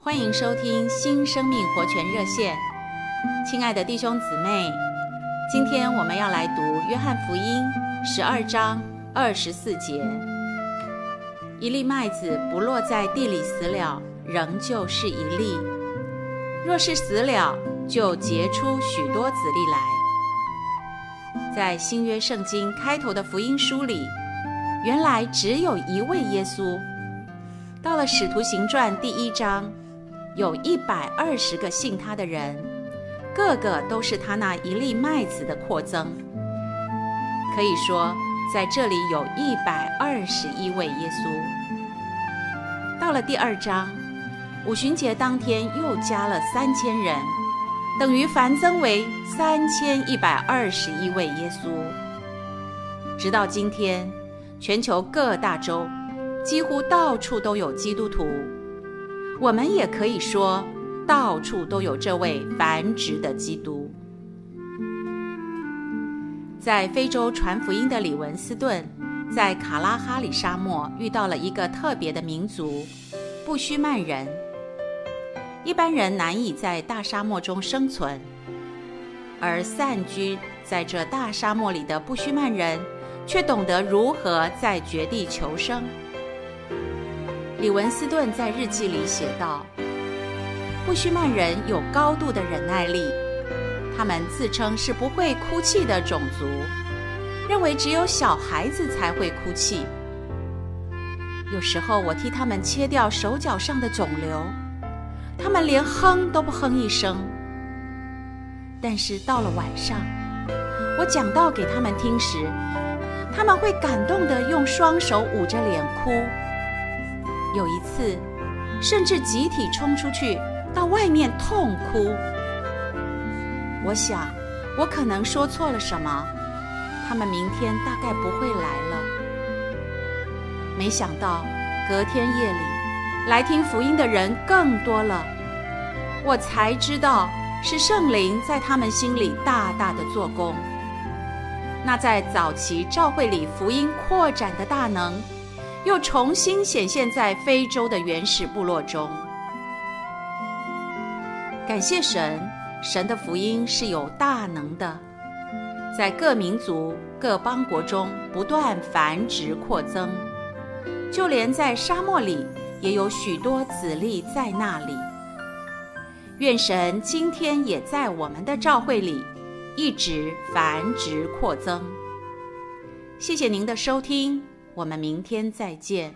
欢迎收听新生命活泉热线，亲爱的弟兄姊妹，今天我们要来读约翰福音十二章二十四节：一粒麦子不落在地里死了，仍旧是一粒；若是死了，就结出许多子粒来。在新约圣经开头的福音书里，原来只有一位耶稣。到了使徒行传第一章。有一百二十个信他的人，个个都是他那一粒麦子的扩增。可以说，在这里有一百二十一位耶稣。到了第二章，五旬节当天又加了三千人，等于繁增为三千一百二十一位耶稣。直到今天，全球各大洲几乎到处都有基督徒。我们也可以说，到处都有这位繁殖的基督。在非洲传福音的李文斯顿，在卡拉哈里沙漠遇到了一个特别的民族——布须曼人。一般人难以在大沙漠中生存，而散居在这大沙漠里的布须曼人，却懂得如何在绝地求生。李文斯顿在日记里写道：“布须曼人有高度的忍耐力，他们自称是不会哭泣的种族，认为只有小孩子才会哭泣。有时候我替他们切掉手脚上的肿瘤，他们连哼都不哼一声。但是到了晚上，我讲道给他们听时，他们会感动地用双手捂着脸哭。”有一次，甚至集体冲出去到外面痛哭。我想，我可能说错了什么，他们明天大概不会来了。没想到，隔天夜里来听福音的人更多了，我才知道是圣灵在他们心里大大的做工。那在早期教会里福音扩展的大能。又重新显现在非洲的原始部落中。感谢神，神的福音是有大能的，在各民族、各邦国中不断繁殖扩增，就连在沙漠里也有许多子粒在那里。愿神今天也在我们的教会里一直繁殖扩增。谢谢您的收听。我们明天再见。